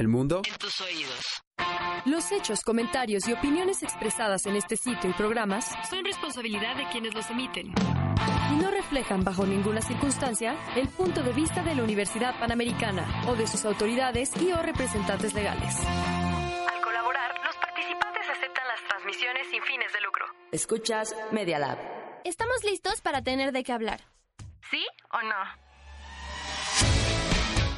El mundo en tus oídos. Los hechos, comentarios y opiniones expresadas en este sitio y programas son responsabilidad de quienes los emiten y no reflejan bajo ninguna circunstancia el punto de vista de la Universidad Panamericana o de sus autoridades y o representantes legales. Al colaborar, los participantes aceptan las transmisiones sin fines de lucro. Escuchas Media Lab. Estamos listos para tener de qué hablar. ¿Sí o no?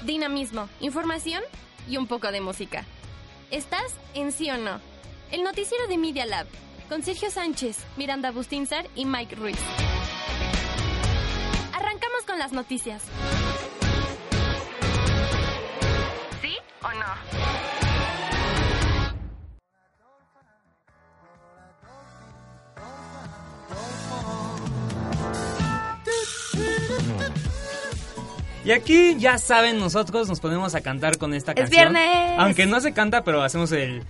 Dinamismo, información y un poco de música. ¿Estás en sí o no? El noticiero de Media Lab, con Sergio Sánchez, Miranda Bustinzar y Mike Ruiz. Arrancamos con las noticias. ¿Sí o no? Y aquí ya saben, nosotros nos ponemos a cantar con esta Es canción. viernes. Aunque no se canta, pero hacemos el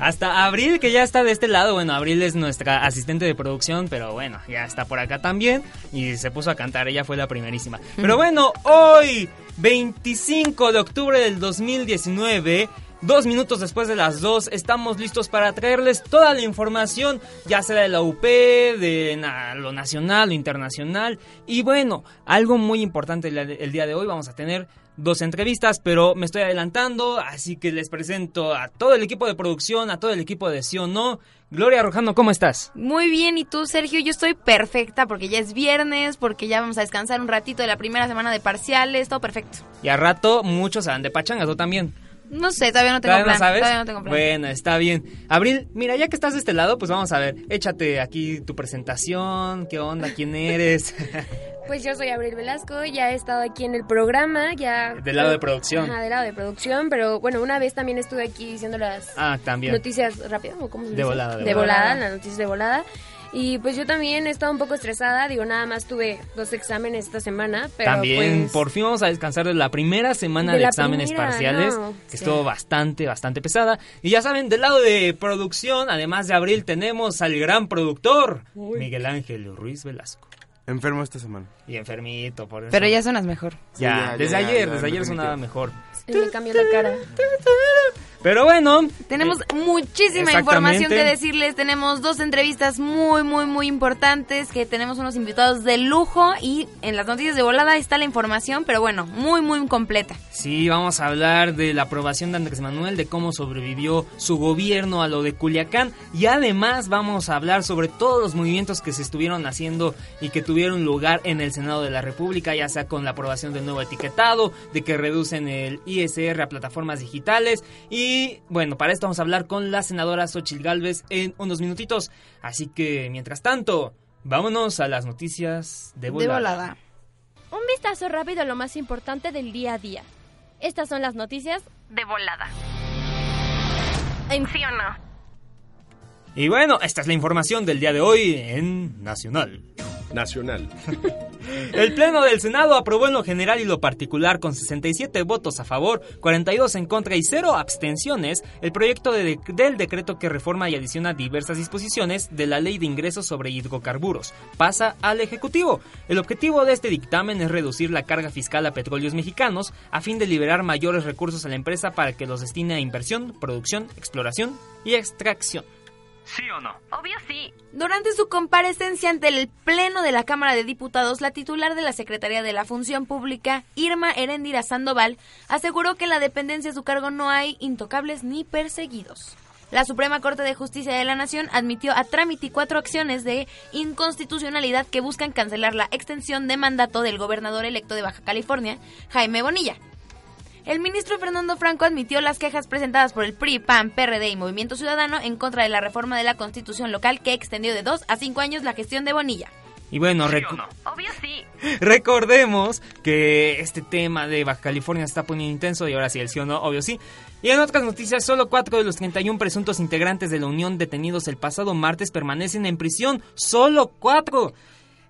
hasta Abril, que ya está de este lado. Bueno, Abril es nuestra asistente de producción, pero bueno, ya está por acá también. Y se puso a cantar, ella fue la primerísima. Pero bueno, hoy, 25 de octubre del 2019. Dos minutos después de las dos, estamos listos para traerles toda la información, ya sea de la UP, de na- lo nacional, lo internacional. Y bueno, algo muy importante el, el día de hoy, vamos a tener dos entrevistas, pero me estoy adelantando, así que les presento a todo el equipo de producción, a todo el equipo de Sí o No. Gloria Rojano, ¿cómo estás? Muy bien, ¿y tú, Sergio? Yo estoy perfecta porque ya es viernes, porque ya vamos a descansar un ratito de la primera semana de parciales, todo perfecto. Y a rato muchos se van de pachanga, tú también. No sé, todavía no tengo ¿Todavía plan. no sabes? Todavía no tengo plan. Bueno, está bien. Abril, mira, ya que estás de este lado, pues vamos a ver. Échate aquí tu presentación. ¿Qué onda? ¿Quién eres? Pues yo soy Abril Velasco, ya he estado aquí en el programa, ya... Del lado de producción. Ajá, del lado de producción, pero bueno, una vez también estuve aquí diciendo las ah, también. noticias rápidas, ¿o cómo se De volada, de De volada. volada, las noticias de volada. Y pues yo también he estado un poco estresada, digo, nada más tuve dos exámenes esta semana, pero También pues... por fin vamos a descansar de la primera semana De exámenes primera, parciales, no, que sí. estuvo bastante, bastante pesada. Y ya saben, del lado de producción, además de Abril, tenemos al gran productor, Miguel Ángel Ruiz Velasco. enfermo esta semana. Y enfermito, por eso. Pero ya suenas mejor. Sí, Ya, desde ya, ayer, ya, desde ayer sonaba mejor. Se me cambió la cara. Pero bueno. Tenemos eh, muchísima información que decirles. Tenemos dos entrevistas muy, muy, muy importantes. Que tenemos unos invitados de lujo. Y en las noticias de volada está la información. Pero bueno, muy, muy completa. Sí, vamos a hablar de la aprobación de Andrés Manuel, de cómo sobrevivió su gobierno a lo de Culiacán y además vamos a hablar sobre todos los movimientos que se estuvieron haciendo y que tuvieron lugar en el Senado de la República, ya sea con la aprobación del nuevo etiquetado, de que reducen el ISR a plataformas digitales y bueno, para esto vamos a hablar con la senadora Xochil Gálvez en unos minutitos, así que mientras tanto, vámonos a las noticias de volada. De volada. Un vistazo rápido a lo más importante del día a día. Estas son las noticias De volada. en ¿Sí o no? Y bueno, esta es la información del día de hoy en Nacional. Nacional. El Pleno del Senado aprobó en lo general y lo particular con 67 votos a favor, 42 en contra y 0 abstenciones el proyecto de- del decreto que reforma y adiciona diversas disposiciones de la Ley de Ingresos sobre Hidrocarburos. Pasa al Ejecutivo. El objetivo de este dictamen es reducir la carga fiscal a petróleos mexicanos a fin de liberar mayores recursos a la empresa para que los destine a inversión, producción, exploración y extracción. ¿Sí o no? Obvio sí. Durante su comparecencia ante el Pleno de la Cámara de Diputados, la titular de la Secretaría de la Función Pública, Irma Heréndira Sandoval, aseguró que en la dependencia a su cargo no hay intocables ni perseguidos. La Suprema Corte de Justicia de la Nación admitió a trámite cuatro acciones de inconstitucionalidad que buscan cancelar la extensión de mandato del gobernador electo de Baja California, Jaime Bonilla. El ministro Fernando Franco admitió las quejas presentadas por el PRI, PAN, PRD y Movimiento Ciudadano en contra de la reforma de la constitución local que extendió de dos a cinco años la gestión de Bonilla. Y bueno, recu- Obvio sí. Recordemos que este tema de Baja California se está poniendo intenso y ahora sí, el sí o no, obvio sí. Y en otras noticias, solo cuatro de los 31 presuntos integrantes de la Unión detenidos el pasado martes permanecen en prisión. ¡Solo cuatro!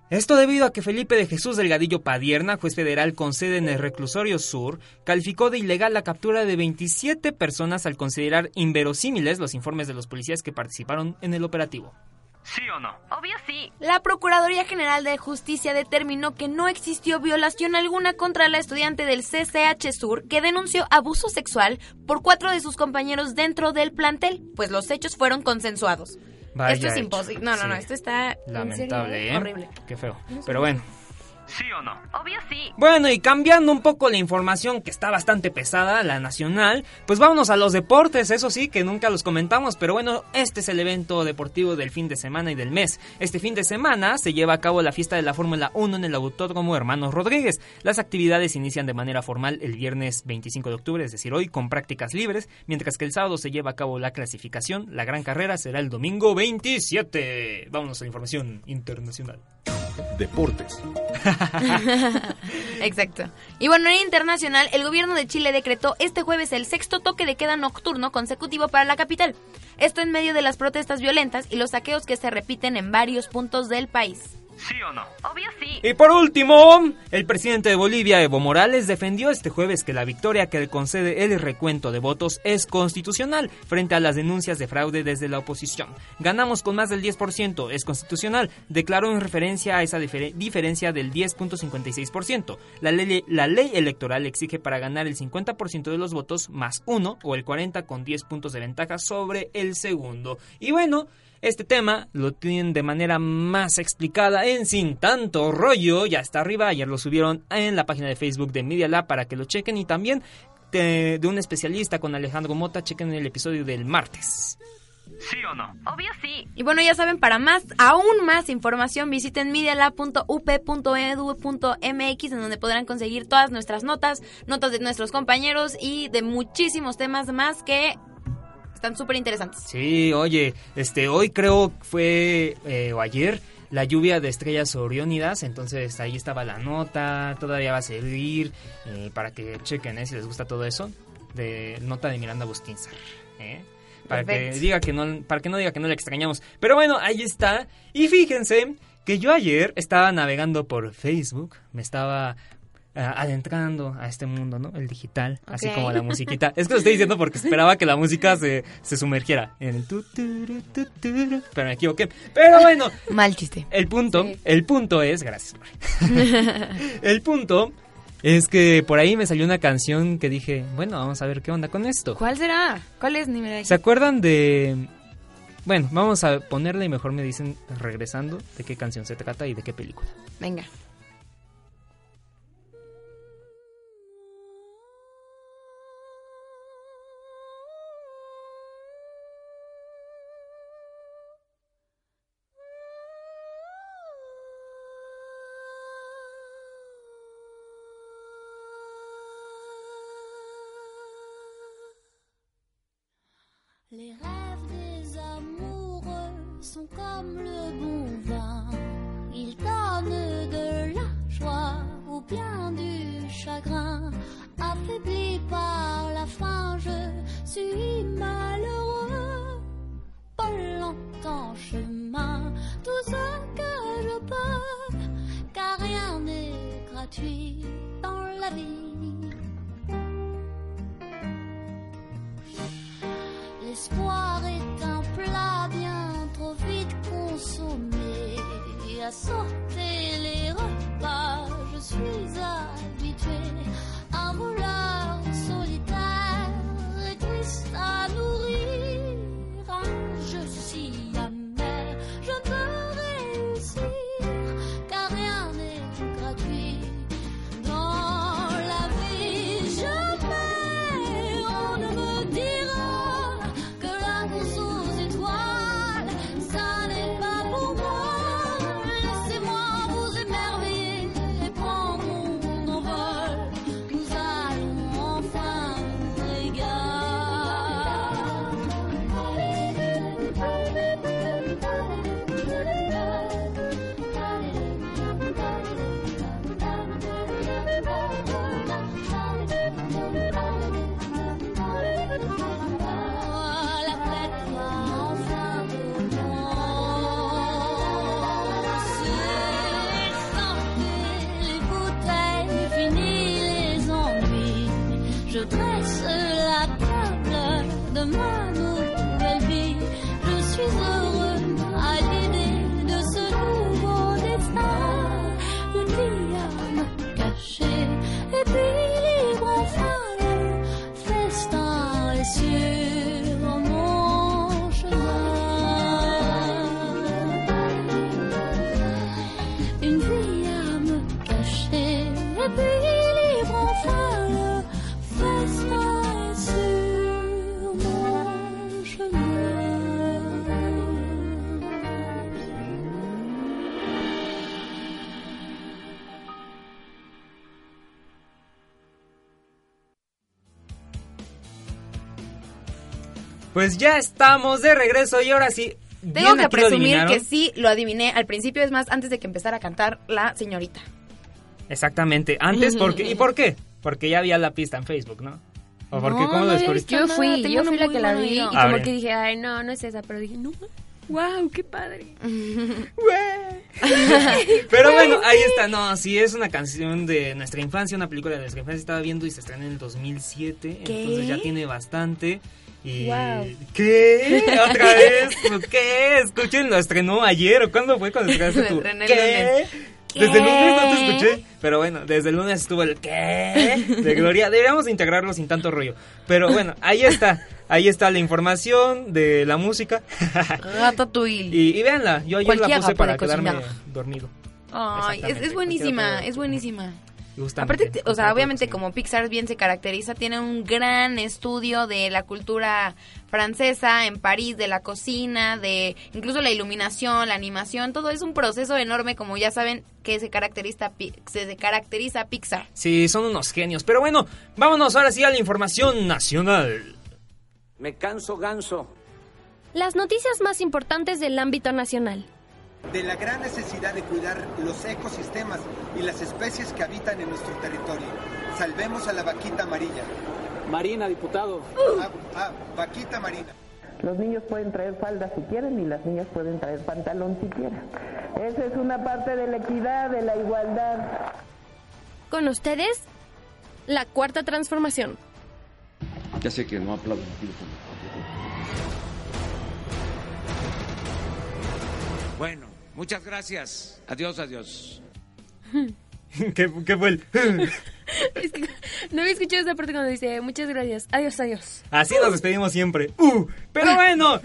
Esto debido a que Felipe de Jesús Delgadillo Padierna, juez federal con sede en el Reclusorio Sur, calificó de ilegal la captura de 27 personas al considerar inverosímiles los informes de los policías que participaron en el operativo. ¿Sí o no? Obvio sí. La Procuraduría General de Justicia determinó que no existió violación alguna contra la estudiante del CCH Sur que denunció abuso sexual por cuatro de sus compañeros dentro del plantel, pues los hechos fueron consensuados. Vaya esto es imposible. No, no, no, esto está en Lamentable, ¿eh? horrible. Qué feo. Pero bueno. ¿Sí o no? Obvio sí. Bueno, y cambiando un poco la información que está bastante pesada, la nacional, pues vámonos a los deportes, eso sí, que nunca los comentamos, pero bueno, este es el evento deportivo del fin de semana y del mes. Este fin de semana se lleva a cabo la fiesta de la Fórmula 1 en el Autódromo Hermanos Rodríguez. Las actividades inician de manera formal el viernes 25 de octubre, es decir, hoy, con prácticas libres, mientras que el sábado se lleva a cabo la clasificación. La gran carrera será el domingo 27. Vámonos a la información internacional. Deportes. Exacto. Y bueno, en internacional, el gobierno de Chile decretó este jueves el sexto toque de queda nocturno consecutivo para la capital. Esto en medio de las protestas violentas y los saqueos que se repiten en varios puntos del país. ¿Sí o no? Obvio sí. Y por último, el presidente de Bolivia, Evo Morales, defendió este jueves que la victoria que le concede el recuento de votos es constitucional frente a las denuncias de fraude desde la oposición. Ganamos con más del 10%, es constitucional, declaró en referencia a esa difer- diferencia del 10.56%. La ley, la ley electoral exige para ganar el 50% de los votos más uno o el 40 con 10 puntos de ventaja sobre el segundo. Y bueno, este tema lo tienen de manera más explicada en Sin Tanto Rollo. Ya está arriba. Ayer lo subieron en la página de Facebook de Media Lab para que lo chequen. Y también de, de un especialista con Alejandro Mota. Chequen el episodio del martes. ¿Sí o no? Obvio sí. Y bueno, ya saben, para más, aún más información, visiten medialab.up.edu.mx en donde podrán conseguir todas nuestras notas, notas de nuestros compañeros y de muchísimos temas más que están súper interesantes. Sí, oye, este, hoy creo fue, eh, o ayer, la lluvia de estrellas oriónidas, entonces ahí estaba la nota, todavía va a servir eh, para que chequen eh, si les gusta todo eso, de nota de Miranda Bustinzar, ¿eh? Para que diga que no, para que no diga que no le extrañamos. Pero bueno, ahí está. Y fíjense que yo ayer estaba navegando por Facebook, me estaba adentrando a este mundo, ¿no? El digital, así como la musiquita. Es que lo estoy diciendo porque esperaba que la música se, se sumergiera en el tu, tu, pero me equivoqué. Pero bueno, Mal chiste. el punto, el punto es, gracias. El punto es que por ahí me salió una canción que dije, bueno, vamos a ver qué onda con esto. ¿Cuál será? ¿Cuál es? Ni me ¿Se acuerdan de bueno, vamos a ponerla y mejor me dicen regresando de qué canción se trata y de qué película. Venga. Pues ya estamos de regreso y ahora sí. Tengo que presumir que sí lo adiviné al principio, es más, antes de que empezara a cantar la señorita. Exactamente. Antes, porque ¿Y por qué? Porque ya había la pista en Facebook, ¿no? ¿O por qué? No, ¿Cómo lo descubriste? Yo fui, yo fui la que la vi y. A como ver. que dije, ay, no, no es esa, pero dije, no, wow, qué padre. Pero bueno, ahí está. No, sí, es una canción de nuestra infancia, una película de nuestra infancia. Estaba viendo y se estrenó en el 2007. ¿Qué? Entonces ya tiene bastante. Y... ¿Qué? ¿Otra vez? ¿Qué? Escuchen, lo estrenó ayer. ¿O cuándo fue cuando estrenaste tú? ¿Qué? Desde el lunes no te escuché. Pero bueno, desde el lunes estuvo el ¿qué? De Gloria. Deberíamos integrarlo sin tanto rollo. Pero bueno, ahí está. Ahí está la información de la música. Ratatouille. y, y véanla. Yo ayer la puse para quedarme cocinar. dormido. Ay, es, buenísima, es buenísima. Justamente, Aparte, te- o sea, obviamente como Pixar bien se caracteriza, tiene un gran estudio de la cultura francesa en París, de la cocina, de incluso la iluminación, la animación, todo es un proceso enorme, como ya saben, que se caracteriza, se caracteriza Pixar. Sí, son unos genios. Pero bueno, vámonos ahora sí a la información nacional. Me canso ganso. Las noticias más importantes del ámbito nacional. De la gran necesidad de cuidar los ecosistemas y las especies que habitan en nuestro territorio. Salvemos a la vaquita amarilla. Marina, diputado. Ah, ah, vaquita marina. Los niños pueden traer falda si quieren y las niñas pueden traer pantalón si quieren. Esa es una parte de la equidad, de la igualdad. Con ustedes, la cuarta transformación. Ya sé que no aplaudo. Bueno, muchas gracias. Adiós, adiós. ¿Qué, qué fue el...? Es que no había escuchado esa parte cuando dice, muchas gracias, adiós, adiós. Así nos despedimos siempre. Uh, pero bueno,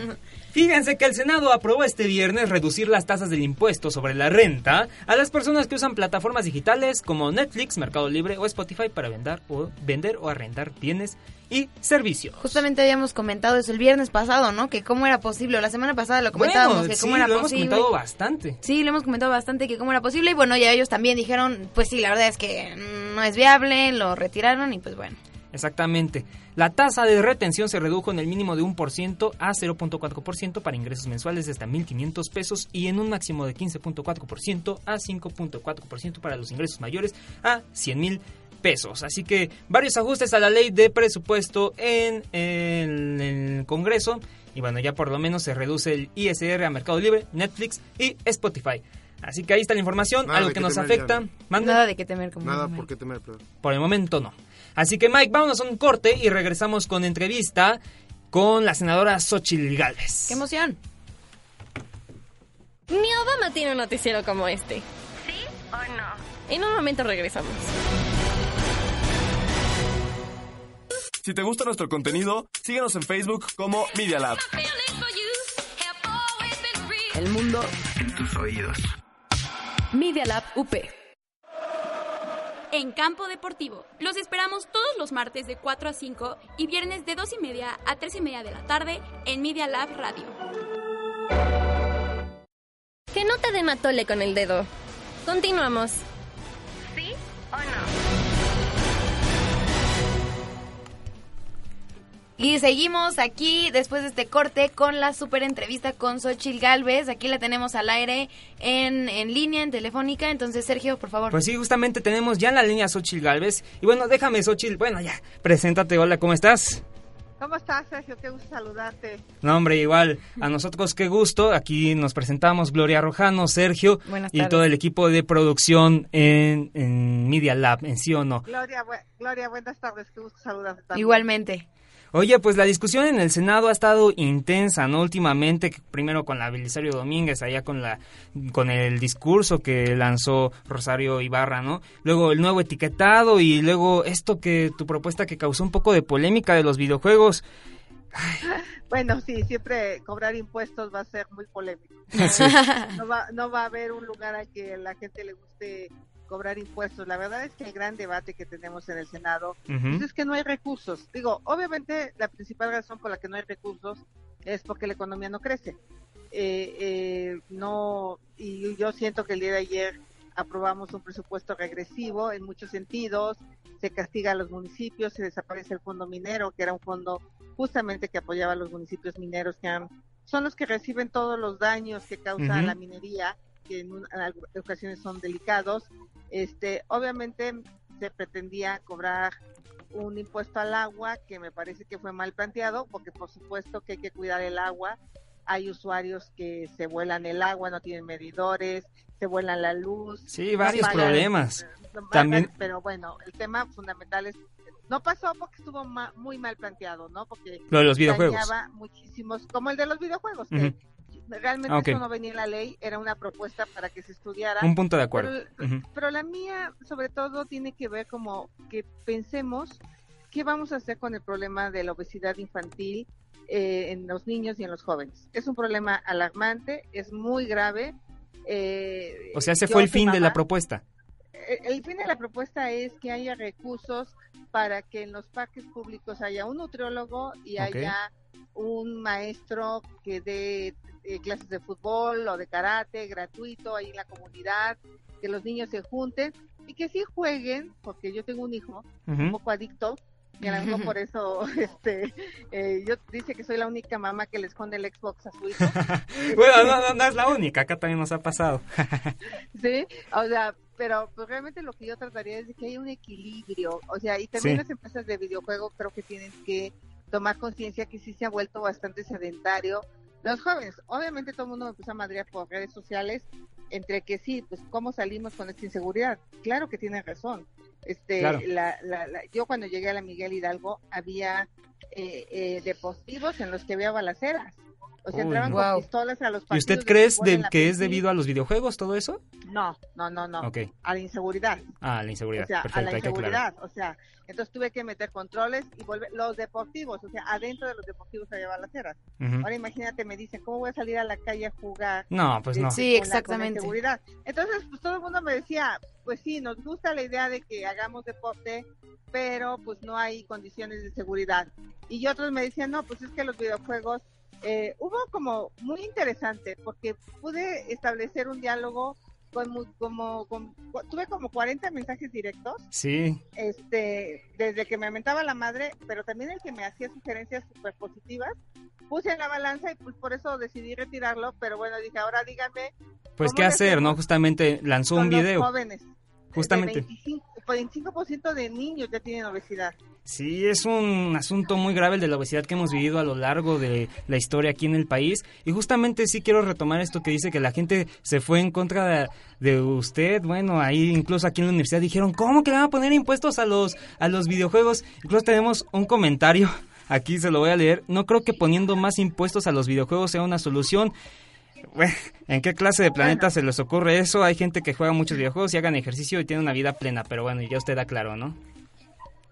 fíjense que el Senado aprobó este viernes reducir las tasas del impuesto sobre la renta a las personas que usan plataformas digitales como Netflix, Mercado Libre o Spotify para vender o, vender o arrendar bienes y servicios. Justamente habíamos comentado eso el viernes pasado, ¿no? Que cómo era posible, la semana pasada lo comentábamos, Bueno, que sí, cómo era lo hemos comentado bastante. Sí, lo hemos comentado bastante que cómo era posible y bueno, ya ellos también dijeron, pues sí, la verdad es que no es viable, lo retiraron y pues bueno. Exactamente. La tasa de retención se redujo en el mínimo de 1% a 0.4% para ingresos mensuales de hasta 1.500 pesos y en un máximo de 15.4% a 5.4% para los ingresos mayores a 100.000 pesos. Así que varios ajustes a la ley de presupuesto en, en el Congreso y bueno, ya por lo menos se reduce el ISR a Mercado Libre, Netflix y Spotify. Así que ahí está la información, Nada algo que nos temer, afecta. Nada de qué temer como Nada por qué temer, pero... Por el momento no. Así que Mike, vámonos a un corte y regresamos con entrevista con la senadora Xochitl Galvez. ¡Qué emoción! Ni Obama tiene un noticiero como este. ¿Sí o no? En un momento regresamos. Si te gusta nuestro contenido, síguenos en Facebook como Media Lab. El mundo En tus oídos. Media Lab UP. En Campo Deportivo. Los esperamos todos los martes de 4 a 5 y viernes de 2 y media a 3 y media de la tarde en Media Lab Radio. Que no te den atole con el dedo. Continuamos. ¿Sí o no? Y seguimos aquí después de este corte con la super entrevista con Xochil Galvez. Aquí la tenemos al aire en, en línea, en telefónica. Entonces, Sergio, por favor. Pues sí, justamente tenemos ya en la línea a Xochitl Galvez. Y bueno, déjame, Xochitl. Bueno, ya, preséntate. Hola, ¿cómo estás? ¿Cómo estás, Sergio? Qué gusto saludarte. No, hombre, igual. A nosotros qué gusto. Aquí nos presentamos Gloria Rojano, Sergio Buenas y tardes. todo el equipo de producción en, en Media Lab, en sí o no. Gloria, bu- Gloria, buenas tardes. Qué gusto saludarte también. Igualmente. Oye, pues la discusión en el Senado ha estado intensa, ¿no? Últimamente, que primero con la Belisario Domínguez, allá con la con el discurso que lanzó Rosario Ibarra, ¿no? Luego el nuevo etiquetado y luego esto que tu propuesta que causó un poco de polémica de los videojuegos. Bueno, sí, siempre cobrar impuestos va a ser muy polémico. Sí. No, va, no va a haber un lugar a que la gente le guste cobrar impuestos. La verdad es que el gran debate que tenemos en el Senado pues es que no hay recursos. Digo, obviamente la principal razón por la que no hay recursos es porque la economía no crece. Eh, eh, no, y yo siento que el día de ayer aprobamos un presupuesto regresivo en muchos sentidos, se castiga a los municipios, se desaparece el fondo minero, que era un fondo justamente que apoyaba a los municipios mineros que han- son los que reciben todos los daños que causa la minería, que en, un- en ocasiones son delicados. Este, obviamente se pretendía cobrar un impuesto al agua que me parece que fue mal planteado, porque por supuesto que hay que cuidar el agua. Hay usuarios que se vuelan el agua, no tienen medidores, se vuelan la luz. Sí, no varios pagan, problemas. También- Pero bueno, el tema fundamental es, no pasó porque estuvo ma- muy mal planteado, ¿no? Porque Lo de los videojuegos. muchísimos, como el de los videojuegos, que. Realmente Ah, ok. eso no venía en la ley, era una propuesta para que se estudiara. Un punto de acuerdo. Pero, la mía, sobre todo, tiene que ver como que pensemos qué vamos a hacer con el problema de la obesidad infantil eh, en los niños y en los jóvenes. Es un problema alarmante, es muy grave. eh, O sea, ese fue el fin de la propuesta. Eh, El fin de la propuesta es que haya recursos para que en los parques públicos haya un nutriólogo y haya un maestro que dé eh, clases de fútbol o de karate gratuito ahí en la comunidad, que los niños se junten y que sí jueguen, porque yo tengo un hijo un poco adicto y a lo mejor por eso este eh, yo dice que soy la única mamá que le esconde el Xbox a su hijo. Bueno, no, no, no es la única, acá también nos ha pasado. Sí, o sea, pero pues, realmente lo que yo trataría es de que haya un equilibrio, o sea, y también Sí. las empresas de videojuegos creo que tienen que tomar conciencia que sí se ha vuelto bastante sedentario. Los jóvenes, obviamente todo el mundo me empezó a madrear por redes sociales, entre que sí, pues cómo salimos con esta inseguridad. Claro que tienen razón. Este, Claro. la, la, la- yo cuando llegué a la Miguel Hidalgo había eh, eh, deportivos en los que había balaceras. O sea, Uy, entraban no. con Wow. pistolas a los ¿Y partidos. usted de cree la que es debido a los videojuegos todo eso? No, no, no, no. Ok. A la inseguridad. Ah, la inseguridad. O sea, Perfecto, a la hay que aclarar. inseguridad. O sea, entonces tuve que meter controles y volver. Los deportivos, o sea, adentro de los deportivos había balaceras. Ujú. Ahora imagínate, me dicen, ¿cómo voy a salir a la calle a jugar? No, pues no. Este, Sí, con la- con la exactamente. inseguridad? Entonces, pues todo el mundo me decía, pues sí, nos gusta la idea de que hagamos deporte, pero pues no hay condiciones de seguridad. Y otros me decían, no, pues es que los videojuegos eh, hubo como muy interesante porque pude establecer un diálogo con como, con- tuve como 40 mensajes directos Sí. este desde que me mentaba la madre pero también el que me hacía sugerencias súper positivas puse en la balanza y pues por eso decidí retirarlo pero bueno dije ahora díganme Pues ¿cómo qué hacer, ¿no? Justamente lanzó con un los video. jóvenes Justamente. El 25%, 25% de niños ya tienen obesidad Sí, es un asunto muy grave el de la obesidad que hemos vivido a lo largo de la historia aquí en el país. Y justamente sí quiero retomar esto que dice que la gente se fue en contra de, de usted. Bueno, ahí incluso aquí en la universidad dijeron, ¿cómo que le van a poner impuestos a los, a los videojuegos? Incluso tenemos un comentario, aquí se lo voy a leer. No creo que poniendo más impuestos a los videojuegos sea una solución. Bueno, ¿En qué clase de planeta se les ocurre eso? Hay gente que juega muchos videojuegos y hagan ejercicio y tiene una vida plena, pero bueno, ya usted aclaró, ¿no?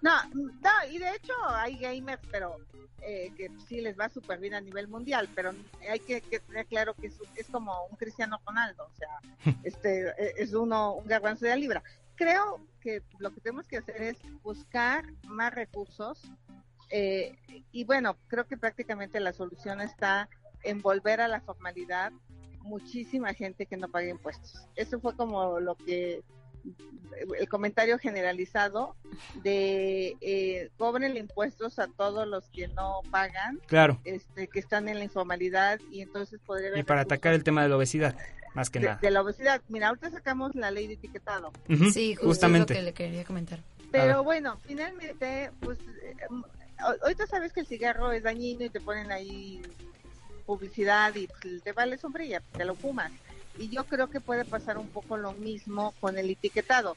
No, no, y de hecho hay gamers, pero eh, que sí les va súper bien a nivel mundial, pero hay que, que tener claro que es, es como un Cristiano Ronaldo, o sea, este eh, es uno un garbanzo de la libra. Creo que lo que tenemos que hacer es buscar más recursos eh, y bueno, creo que prácticamente la solución está en volver a la formalidad muchísima gente que no paga impuestos. Eso fue como lo que el comentario generalizado de eh, cobren impuestos a todos los que no pagan, Claro. este, que están en la informalidad y entonces podría haber Y para recursos atacar el tema de la obesidad, más que de, nada. de la obesidad. Mira, ahorita sacamos la ley de etiquetado. Ujú, Sí, justo justamente. es lo que le quería comentar. Pero bueno, finalmente, pues eh, a- ahorita sabes que el cigarro es dañino y te ponen ahí publicidad y pues, te vale sombrilla, te lo fumas. Y yo creo que puede pasar un poco lo mismo con el etiquetado,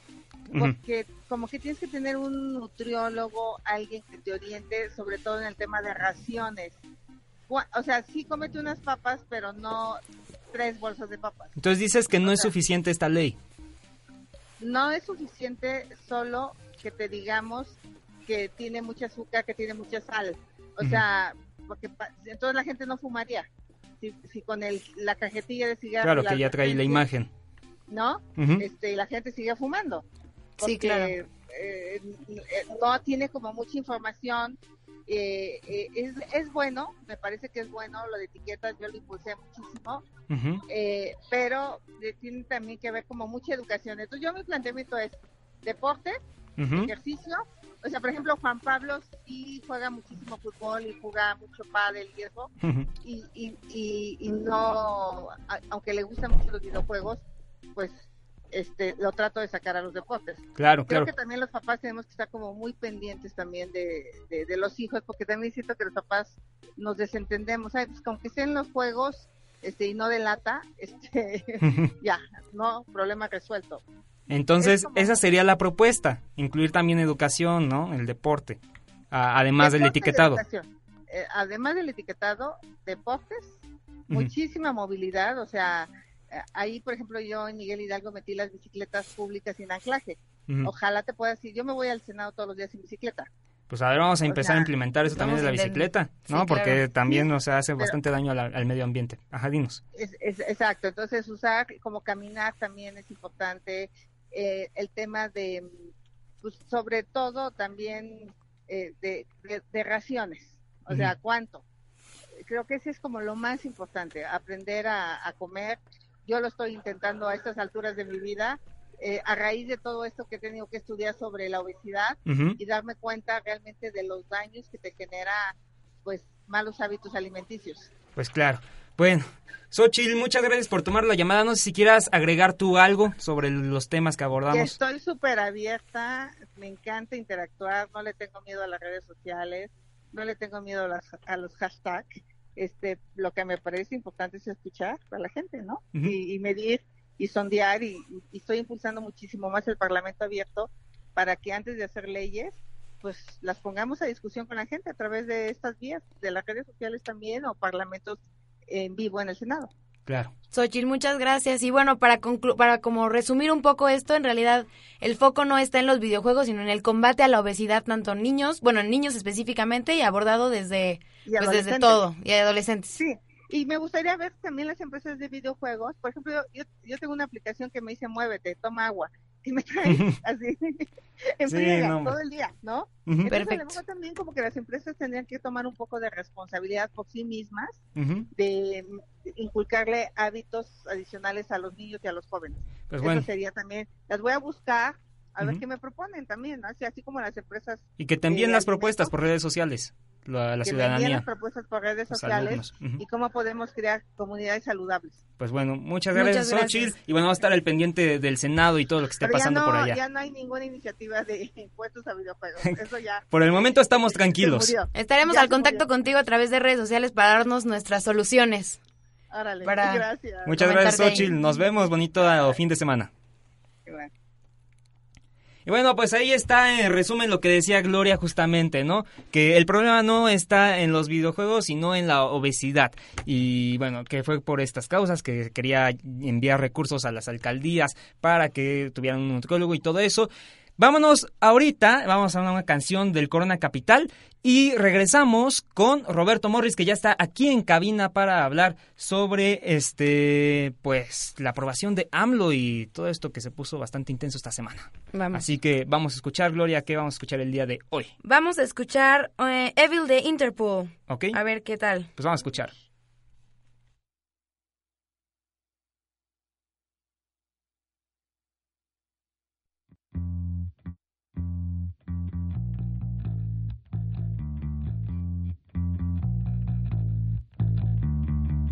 porque como que tienes que tener un nutriólogo, alguien que te oriente, sobre todo en el tema de raciones. O sea, sí comete unas papas, pero no tres bolsas de papas. Entonces dices que no es suficiente esta ley. no es suficiente solo que te digamos que tiene mucha azúcar, que tiene mucha sal. O sea, porque pa- entonces la gente no fumaría. Si, si con el, la cajetilla de cigarro. Claro, la que ya trae la imagen. ¿No? Este, la gente sigue fumando. Sí, Porque, claro. eh, eh, no tiene como mucha información. Eh, eh, es, es bueno, me parece que es bueno lo de etiquetas, yo lo impulsé muchísimo, eh, pero eh, tiene también que ver como mucha educación. Entonces yo mi planteamiento es deporte, Ejercicio. O sea, por ejemplo, Juan Pablo sí juega muchísimo fútbol y juega mucho pádel y eso, y, y, y, y no, a- aunque le gustan mucho los videojuegos, pues este lo trato de sacar a los deportes. Claro, Creo claro. que también los papás tenemos que estar como muy pendientes también de, de, de los hijos, porque también siento que los papás nos desentendemos, ¿sabes? Pues con que estén los juegos este y no de lata, este, ya, no, problema resuelto. Entonces, esa sería la propuesta, incluir también educación, ¿no? El deporte, a- además del Deporte etiquetado. Eh, además del etiquetado, deportes, muchísima movilidad, o sea, eh, ahí, por ejemplo, yo en Miguel Hidalgo metí las bicicletas públicas sin anclaje. Ojalá te puedas decir, yo me voy al Senado todos los días en bicicleta. Pues a ver, vamos a O empezar sea, a implementar eso también de la bicicleta, Sí, ¿no? Porque claro. también Sí, nos hace pero- bastante daño al, al medio ambiente. Ajá, dinos. Es, es- exacto, entonces usar como caminar también es importante. Eh, el tema de, pues sobre todo también eh, de, de- de raciones, o sea, cuánto. Creo que ese es como lo más importante, aprender a, a comer. Yo lo estoy intentando a estas alturas de mi vida, eh, a raíz de todo esto que he tenido que estudiar sobre la obesidad y darme cuenta realmente de los daños que te genera, pues, malos hábitos alimenticios. Pues claro. Bueno, Xochitl, muchas gracias por tomar la llamada. No sé si quieras agregar tú algo sobre los temas que abordamos. estoy súper abierta, me encanta interactuar, no le tengo miedo a las redes sociales, no le tengo miedo a, las- a los hashtags. Este, lo que me parece importante es escuchar a la gente, ¿no? Y, y medir y sondear y, y estoy impulsando muchísimo más el Parlamento abierto para que antes de hacer leyes, pues las pongamos a discusión con la gente a través de estas vías, de las redes sociales también o parlamentos en vivo en el Senado. Claro. Xochitl, muchas gracias. Y bueno, para conclu- para como resumir un poco esto, en realidad el foco no está en los videojuegos, sino en el combate a la obesidad, tanto en niños, bueno, en niños específicamente, y abordado desde, Y pues, desde todo, y adolescentes. Sí, y me gustaría ver también las empresas de videojuegos. Por ejemplo, yo, yo tengo una aplicación que me dice muévete, toma agua. Y me trae así en Sí, no, todo el día, ¿no? Ujú. Entonces, a Perfecto. lo mejor también como que las empresas tendrían que tomar un poco de responsabilidad por sí mismas Ujú. de inculcarle hábitos adicionales a los niños y a los jóvenes. Pues Eso bueno. sería también, las voy a buscar a ver Ujú. qué me proponen también, ¿no? Así, así como las empresas Y que te envíen de las propuestas por redes sociales, la, la que ciudadanía. las propuestas por redes sociales y cómo podemos crear comunidades saludables. Pues bueno, muchas Muchas gracias, gracias. Xochitl. Y bueno, vamos a estar al pendiente del Senado y todo lo que esté Pero pasando no, por allá. ya no hay ninguna iniciativa de impuestos a videojuegos. Eso ya. Por el momento estamos tranquilos. murió. Estaremos Ya al contacto contigo a través de redes sociales para darnos nuestras soluciones. Órale, Para- gracias. Muchas gracias, comentarte. Xochitl. Nos vemos. Bonito fin de semana. Bueno. Y bueno, pues ahí está en resumen lo que decía Gloria justamente, ¿no? Que el problema no está en los videojuegos, sino en la obesidad. Y bueno, que fue por estas causas que quería enviar recursos a las alcaldías para que tuvieran un nutriólogo y todo eso. Vámonos ahorita, vamos a una canción del Corona Capital y regresamos con Roberto Morris que ya está aquí en cabina para hablar sobre este pues la aprobación de AMLO y todo esto que se puso bastante intenso esta semana. Vamos. Así que vamos a escuchar Gloria, ¿qué vamos a escuchar el día de hoy? Vamos a escuchar eh, Evil de Interpol. ¿Ok? A ver qué tal. Pues vamos a escuchar.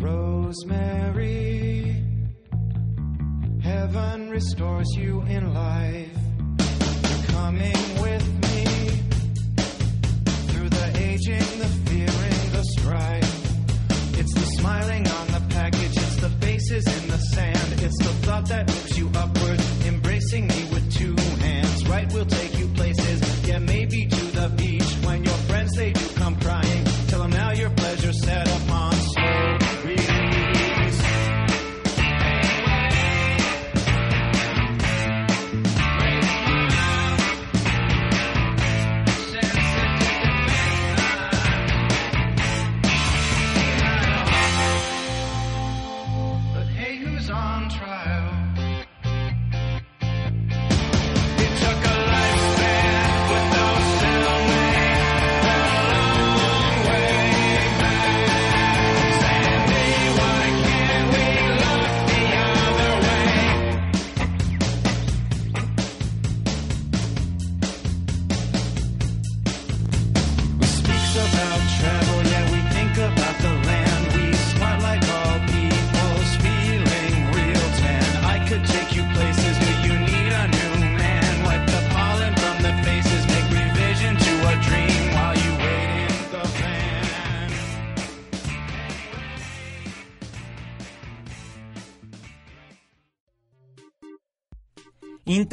Rosemary, heaven restores you in life. You're coming with me through the aging, the fearing, the strife. It's the smiling on the package, it's the faces in the sand, it's the thought that moves you upward, embracing me with two hands. Right, we'll take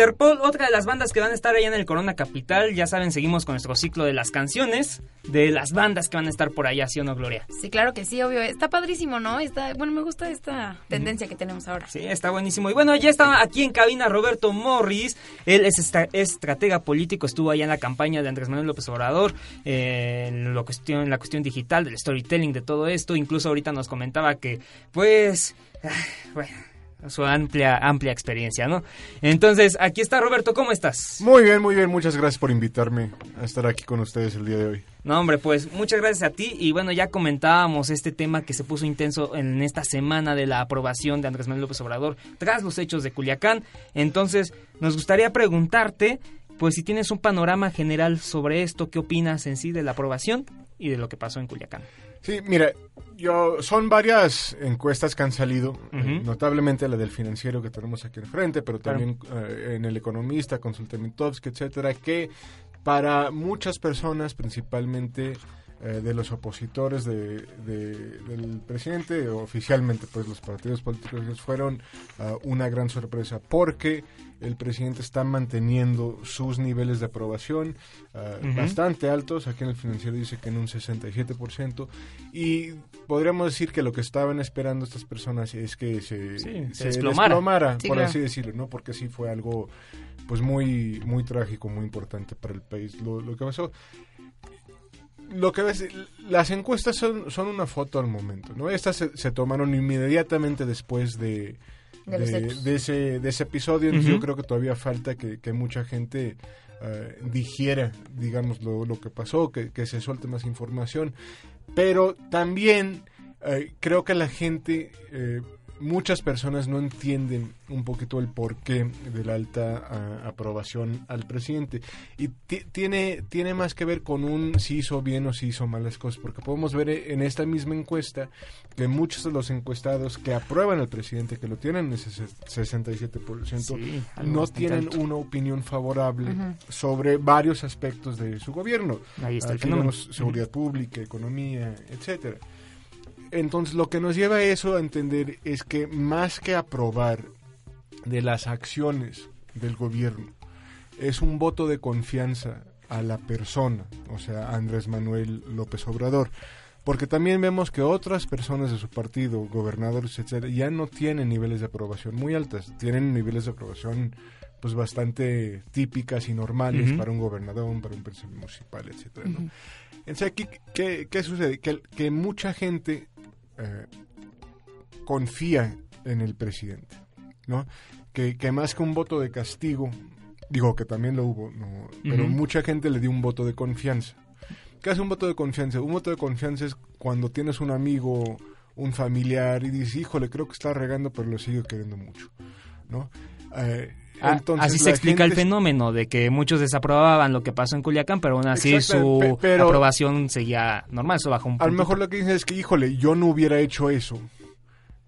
Interpol, otra de las bandas que van a estar allá en el Corona Capital. Ya saben, seguimos con nuestro ciclo de las canciones de las bandas que van a estar por allá, ¿sí o no, Gloria? Sí, claro que sí, obvio. Está padrísimo, ¿no? Está, bueno, me gusta esta tendencia que tenemos ahora. Sí, está buenísimo. Y bueno, ya está aquí en cabina Roberto Morris. Él es estratega político, estuvo allá en la campaña de Andrés Manuel López Obrador, eh, en, lo cuestión, en la cuestión digital, del storytelling, de todo esto. Incluso ahorita nos comentaba que, pues, ah, bueno, su amplia, amplia experiencia, ¿no? Entonces, aquí está Roberto, ¿cómo estás? Muy bien, muy bien. Muchas gracias por invitarme a estar aquí con ustedes el día de hoy. No, hombre, pues muchas gracias a ti. Y bueno, ya comentábamos este tema que se puso intenso en esta semana de la aprobación de Andrés Manuel López Obrador tras los hechos de Culiacán. Entonces, nos gustaría preguntarte, pues si tienes un panorama general sobre esto, ¿qué opinas en sí de la aprobación y de lo que pasó en Culiacán? Sí, mira, yo son varias encuestas que han salido, eh, notablemente la del financiero que tenemos aquí enfrente, pero Claro. también eh, en el economista, Consultamitovsky, etcétera, que para muchas personas, principalmente eh, de los opositores de, de- del presidente, oficialmente pues los partidos políticos fueron ah, una gran sorpresa porque el presidente está manteniendo sus niveles de aprobación Ujú. bastante altos, aquí en el financiero dice que en un 67%, y podríamos decir que lo que estaban esperando estas personas es que se, Sí, se se desplomara. desplomara, Sí, por claro. así decirlo, ¿no? Porque sí fue algo pues muy muy trágico, muy importante para el país lo, lo que pasó. Lo que ves, las encuestas son, son una foto al momento, ¿no? Estas se, se tomaron inmediatamente después de, De los de, hechos. de ese, de ese episodio. Entonces Ujú. Yo creo que todavía falta que, que mucha gente eh, digiera, digamos, lo, lo que pasó, que, que se suelte más información. Pero también eh, creo que la gente, eh, muchas personas no entienden un poquito el porqué de la alta ah, aprobación al presidente. Y ti- tiene, tiene más que ver con un si hizo bien o si hizo malas cosas, porque podemos ver en esta misma encuesta que muchos de los encuestados que aprueban al presidente, que lo tienen en ese ses- 67%, Sí, no tienen una opinión favorable sobre varios aspectos de su gobierno. Ahí está el Aquí fenómeno. vemos seguridad pública, economía, etcétera. Entonces, lo que nos lleva a eso a entender es que más que aprobar de las acciones del gobierno, es un voto de confianza a la persona, o sea, Andrés Manuel López Obrador. Porque también vemos que otras personas de su partido, gobernadores, etcétera, ya no tienen niveles de aprobación muy altas, tienen niveles de aprobación pues bastante típicas y normales para un gobernador, para un presidente municipal, etcétera, ¿no? Entonces, aquí, ¿qué, qué sucede? Que, que mucha gente eh, confía en el presidente, ¿no? Que, que más que un voto de castigo, digo que también lo hubo, ¿no? pero mucha gente le dio un voto de confianza. ¿Qué hace un voto de confianza? Un voto de confianza es cuando tienes un amigo, un familiar y dices, híjole, creo que está regando, pero lo sigo queriendo mucho, ¿no? Eh, entonces así se explica el gente- fenómeno de que muchos desaprobaban lo que pasó en Culiacán, pero aún así su pe- pero- aprobación seguía normal, eso bajó un A lo mejor lo que dicen es que, híjole, yo no hubiera hecho eso.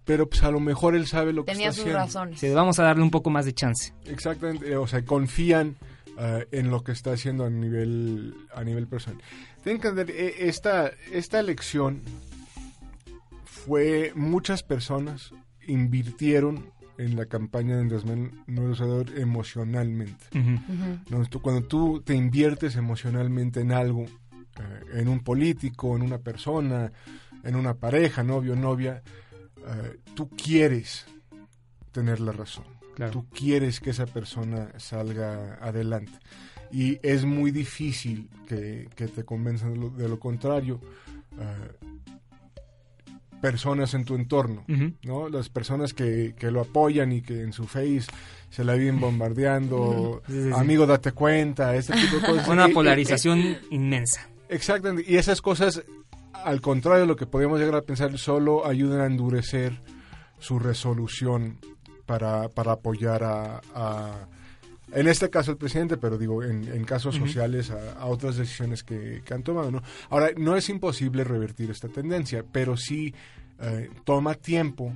Pero pues a lo mejor él sabe lo que Tenía está sus haciendo. razones. Sí, vamos a darle un poco más de chance. Exactamente, eh, o sea, confían eh, en lo que está haciendo a nivel a nivel personal. Tienen que entender, eh, esta esta elección fue muchas personas invirtieron en la campaña de Andrés Manuel Obrador emocionalmente. ¿no? Tú- cuando tú te inviertes emocionalmente en algo, eh, en un político, en una persona, en una pareja, novio, novia, eh, tú quieres tener la razón. Tú quieres que esa persona salga adelante. Y es muy difícil que, que te convenzan de lo, de lo contrario. eh, personas en tu entorno. ¿no? Las personas que, que lo apoyan y que en su face se la viven bombardeando, Sí, sí, sí. amigo date cuenta, este tipo de cosas. Una Y- polarización y- inmensa. Exactamente, y esas cosas, al contrario de lo que podríamos llegar a pensar, solo ayudan a endurecer su resolución para, para apoyar a, a- en este caso al presidente, pero digo, en, en casos sociales, a, a otras decisiones que, que han tomado. ¿no? Ahora, no es imposible revertir esta tendencia, pero sí eh, toma tiempo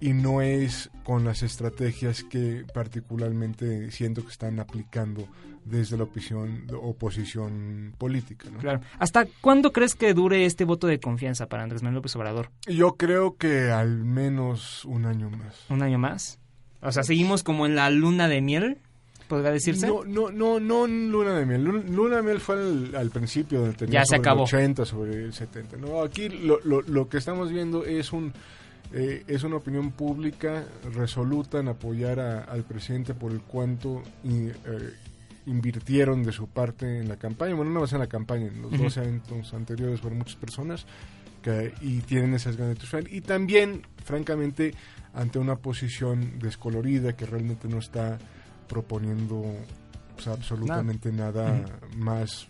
y no es con las estrategias que particularmente siento que están aplicando desde la oposición, oposición política. ¿no? Claro. ¿Hasta cuándo crees que dure este voto de confianza para Andrés Manuel López Obrador? Yo creo que al menos un año más. ¿Un año más? O sea, seguimos como en la luna de miel. Podría decirse. No, no, no, no luna de miel. Luna, luna de miel fue al, al principio donde tenía Ya se sobre acabó. el 80, sobre el 70. No, aquí lo, lo, lo que estamos viendo es un eh, es una opinión pública resoluta en apoyar a- al presidente por el cuanto eh, invirtieron de su parte en la campaña. Bueno, no más en la campaña, en los Ujú. 12 años anteriores fueron muchas personas que, y tienen esas ganas de triunfar. Y también, francamente, ante una posición descolorida que realmente no está proponiendo pues, absolutamente nada, más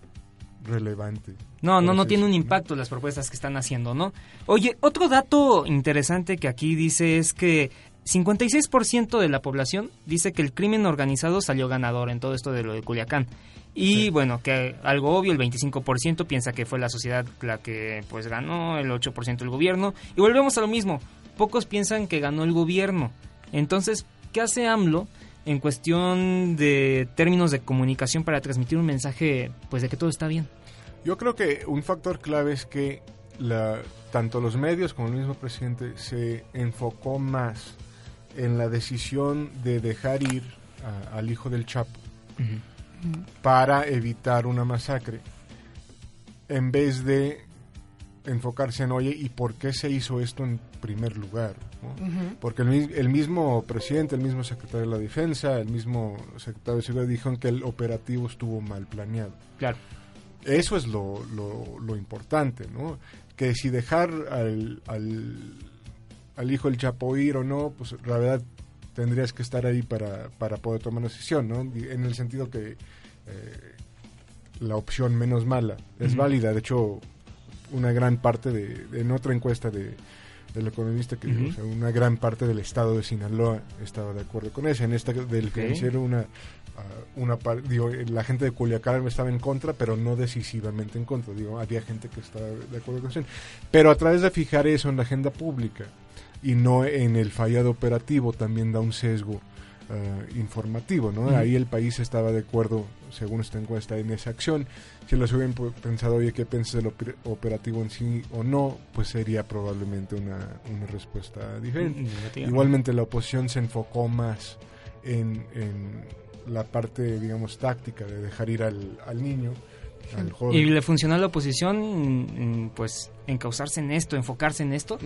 relevante. No, no, no tiene un impacto las propuestas que están haciendo, ¿no? Oye, otro dato interesante que aquí dice es que 56% de la población dice que el crimen organizado salió ganador en todo esto de lo de Culiacán. Y bueno, que algo obvio, el 25% piensa que fue la sociedad la que pues ganó, el 8% el gobierno. Y volvemos a lo mismo, pocos piensan que ganó el gobierno. Entonces, ¿qué hace AMLO en cuestión de términos de comunicación para transmitir un mensaje pues de que todo está bien? Yo creo que un factor clave es que la, tanto los medios como el mismo presidente se enfocó más en la decisión de dejar ir a- al hijo del Chapo para evitar una masacre, en vez de enfocarse en, oye, ¿y por qué se hizo esto en primer lugar? Porque el, el mismo presidente, el mismo secretario de la Defensa, el mismo secretario de Seguridad dijeron que el operativo estuvo mal planeado. Claro. Eso es lo, lo, lo importante, ¿no? Que si dejar al, al, al hijo del Chapo ir o no, pues la verdad tendrías que estar ahí para, para poder tomar una decisión, ¿no? En el sentido que eh, la opción menos mala es válida. De hecho, una gran parte de- en otra encuesta de del economista que o sea, una gran parte del estado de Sinaloa estaba de acuerdo con eso en esta del financiero una ah, una par- digo la gente de Culiacán estaba en contra pero no decisivamente en contra. Digo había gente que estaba de acuerdo con eso pero a través de fijar eso en la agenda pública y no en el fallado operativo también da un sesgo ah, informativo no ahí el país estaba de acuerdo según esta encuesta en esa acción si los hubieran pensado oye qué piensas del oper- operativo en sí o no pues sería probablemente una, una respuesta diferente negativa. igualmente la oposición se enfocó más en, en la parte digamos táctica de dejar ir al, al niño al joven Y le funcionó a la oposición, pues, encauzarse en esto, enfocarse en esto.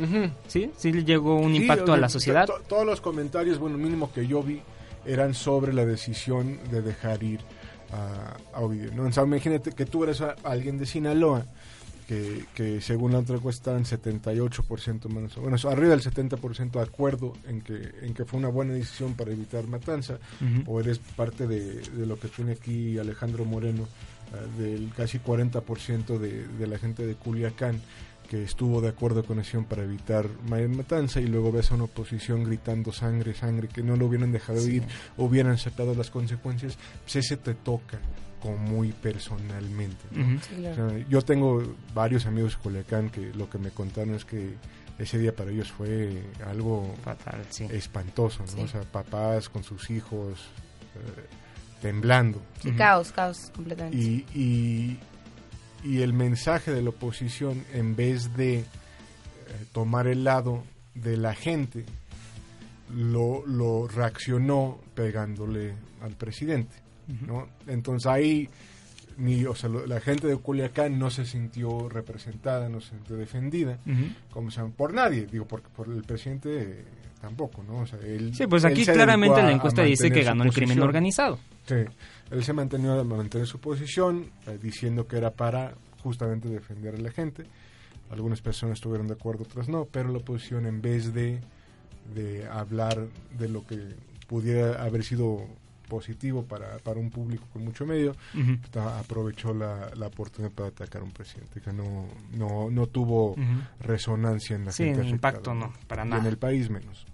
¿Sí? ¿Sí le llegó un Sí, impacto a la sociedad? to- to- todos los comentarios, bueno, mínimo que yo vi, eran sobre la decisión de dejar ir a, a Ovidio. ¿no? O sea, imagínate que tú eres a- alguien de Sinaloa, que, que según la otra encuesta estaban 78% menos, bueno, arriba del 70% de acuerdo en que, en que fue una buena decisión para evitar matanza, o eres parte de, de lo que tiene aquí Alejandro Moreno, eh, del casi 40% de, de la gente de Culiacán que estuvo de acuerdo con eso para evitar mayor matanza y luego ves a una oposición gritando sangre, sangre, que no lo hubieran dejado Sí. ir, hubieran aceptado las consecuencias, pues ese te toca como muy personalmente. ¿no? Ujú. Sí, claro. O sea, yo tengo varios amigos de Culiacán que lo que me contaron es que ese día para ellos fue algo Fatal, sí. espantoso, ¿no? Sí. O sea, papás con sus hijos eh, temblando. Sí, caos, caos, completamente. Y, y, y el mensaje de la oposición, en vez de eh, tomar el lado de la gente, lo, lo reaccionó pegándole al presidente. ¿no? Entonces ahí ni, o sea, lo- la gente de Culiacán no se sintió representada, no se sintió defendida, como se llama, por nadie, digo, porque por el presidente eh, tampoco, ¿no? O sea, él, Sí, pues aquí claramente la encuesta dice que ganó el crimen organizado. Sí, él se mantenió a mantener su posición, eh, diciendo que era para justamente defender a la gente. Algunas personas estuvieron de acuerdo, otras no, pero la oposición en vez de, de hablar de lo que pudiera haber sido positivo para, para un público con mucho medio, aprovechó la, la oportunidad para atacar a un presidente que no, no, no tuvo resonancia en la Sí, gente en impacto no, para Y nada. en el país menos.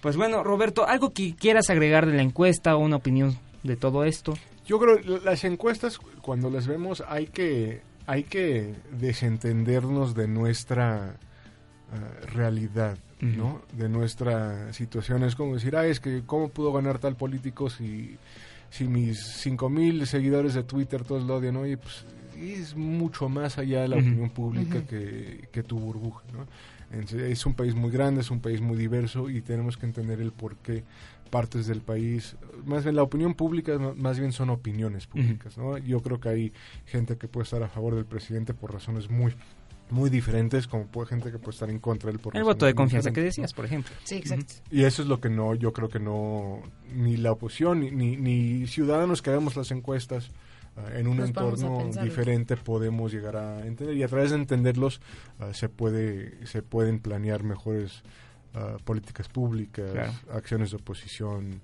Pues bueno, Roberto, ¿algo que quieras agregar de la encuesta o una opinión de todo esto? Yo creo que las encuestas cuando las vemos hay que hay que desentendernos de nuestra ah, realidad, ¿no? De nuestra situación es como decir, ah, es que cómo pudo ganar tal político si si mis 5000 seguidores de Twitter todos lo odian, oye, pues es mucho más allá de la opinión pública que, que tu burbuja, ¿no? Entonces, es un país muy grande, es un país muy diverso y tenemos que entender el por qué partes del país, más bien la opinión pública, más bien son opiniones públicas, ¿no? Yo creo que hay gente que puede estar a favor del presidente por razones muy muy diferentes, como puede gente que puede estar en contra de él por El voto de confianza que decías, por ejemplo. Sí, exacto. Y eso es lo que no, yo creo que no, ni la oposición, ni, ni, ni ciudadanos que hagamos las encuestas ah, en un Nos entorno diferente podemos llegar a entender. Y a través de entenderlos ah, se, puede, se pueden planear mejores ah, políticas públicas, Claro. acciones de oposición,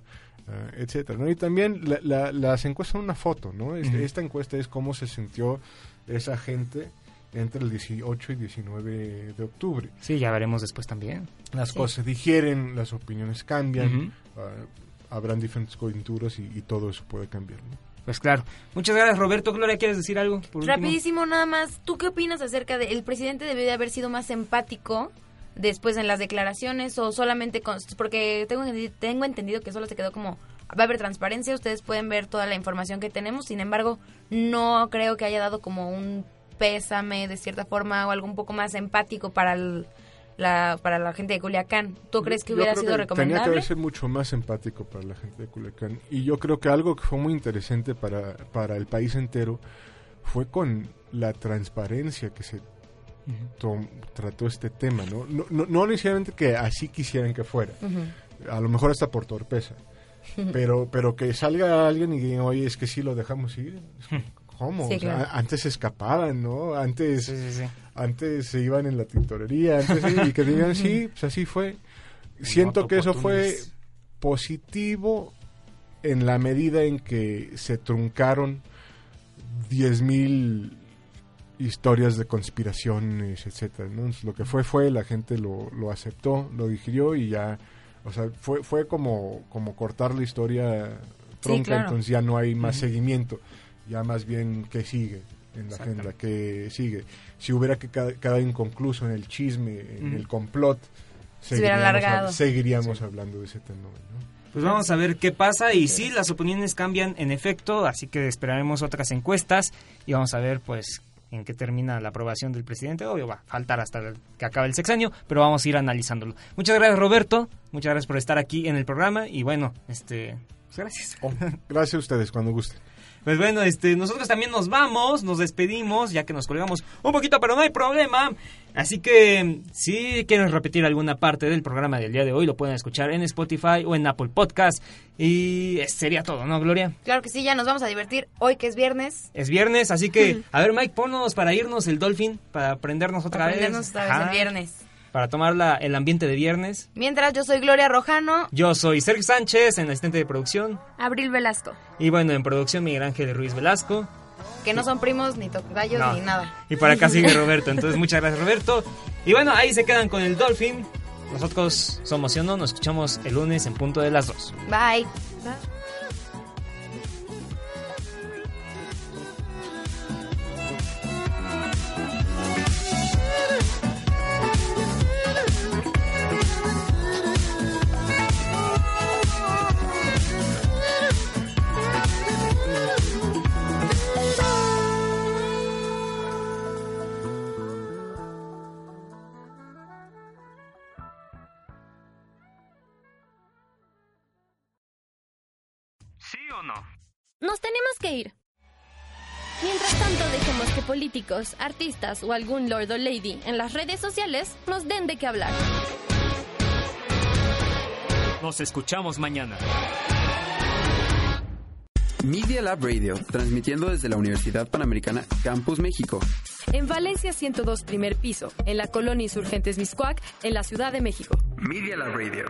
ah, etcétera. ¿no? Y también la- la- las encuestas son una foto, ¿no? Este- Ujú. Esta encuesta es cómo se sintió esa gente entre el 18 y 19 de octubre. Sí, ya veremos después también. Las Sí. cosas digieren, las opiniones cambian, Ujú. ah, habrán diferentes coyunturas y, y todo eso puede cambiar. ¿no? Pues claro. Muchas gracias, Roberto. Gloria, ¿quieres decir algo? por último? Rapidísimo nada más, ¿tú qué opinas acerca de el presidente debió de haber sido más empático después en las declaraciones o solamente con, porque tengo tengo entendido que solo se quedó como va a haber transparencia, ustedes pueden ver toda la información que tenemos, sin embargo, no creo que haya dado como un pésame de cierta forma o algo un poco más empático para el- la para la gente de Culiacán. ¿Tú crees que Yo hubiera sido que Tenía que recomendable? haber sido mucho más empático para la gente de Culiacán. Y yo creo que algo que fue muy interesante para, para el país entero fue con la transparencia que se tom- trató este tema, ¿no? No, no, no necesariamente que así quisieran que fuera, a lo mejor hasta por torpeza, pero, pero que salga alguien y diga, oye, es que sí lo dejamos ir. ¿Cómo? Sí, O sea, claro. antes se escapaban, ¿no? Antes, antes se iban en la tintorería, antes sí, y que digan, sí, pues así fue. Siento que eso fue positivo en la medida en que se truncaron 10.000 historias de conspiraciones, etcétera, ¿no? Entonces, lo que fue fue, la gente lo, lo aceptó, lo digirió y ya, o sea, fue, fue como, como cortar la historia tronca, claro. entonces ya no hay más seguimiento, ya más bien que sigue en la agenda, que sigue. Si hubiera que cada, cada inconcluso en el chisme, en el complot, Se hubiera seguiríamos, alargado. hab- seguiríamos hablando de ese tema, ¿no? Pues vamos a ver qué pasa y sí, las opiniones cambian en efecto, así que esperaremos otras encuestas y vamos a ver pues en qué termina la aprobación del presidente. Obvio, va a faltar hasta que acabe el sexenio, pero vamos a ir analizándolo. Muchas gracias Roberto, muchas gracias por estar aquí en el programa y bueno, este, pues gracias. Gracias a ustedes, cuando gusten. Pues bueno, este, nosotros también nos vamos, nos despedimos, ya que nos colgamos un poquito, pero no hay problema. Así que si quieren repetir alguna parte del programa del día de hoy, lo pueden escuchar en Spotify o en Apple Podcast. Y sería todo, ¿no, Gloria? Claro que sí, ya nos vamos a divertir hoy que es viernes. Es viernes, así que, a ver, Mike, ponnos para irnos el Dolphin, para aprendernos otra vez. Aprendernos otra vez Ajá, el viernes. Para tomar la- el ambiente de viernes. Mientras yo soy Gloria Rojano, Yo soy Sergio Sánchez, en asistente de producción. Abril Velasco. Y bueno, en producción Miguel Ángel Ruiz Velasco. que no son primos ni tocayos No. ni nada. Y por acá sigue Roberto. Entonces, muchas gracias, Roberto. Y bueno, ahí se quedan con el Dolphin. Nosotros somos Yo No, nos escuchamos el lunes en punto de las 2. Bye. ¿Sí Nos tenemos que ir. Mientras tanto, dejemos que políticos, artistas o algún lord o lady en las redes sociales nos den de qué hablar. Nos escuchamos mañana. Media Lab Radio, transmitiendo desde la Universidad Panamericana Campus México. En Valencia 102 primer piso, en la colonia Insurgentes Miscuac, en la Ciudad de México. Media Lab Radio.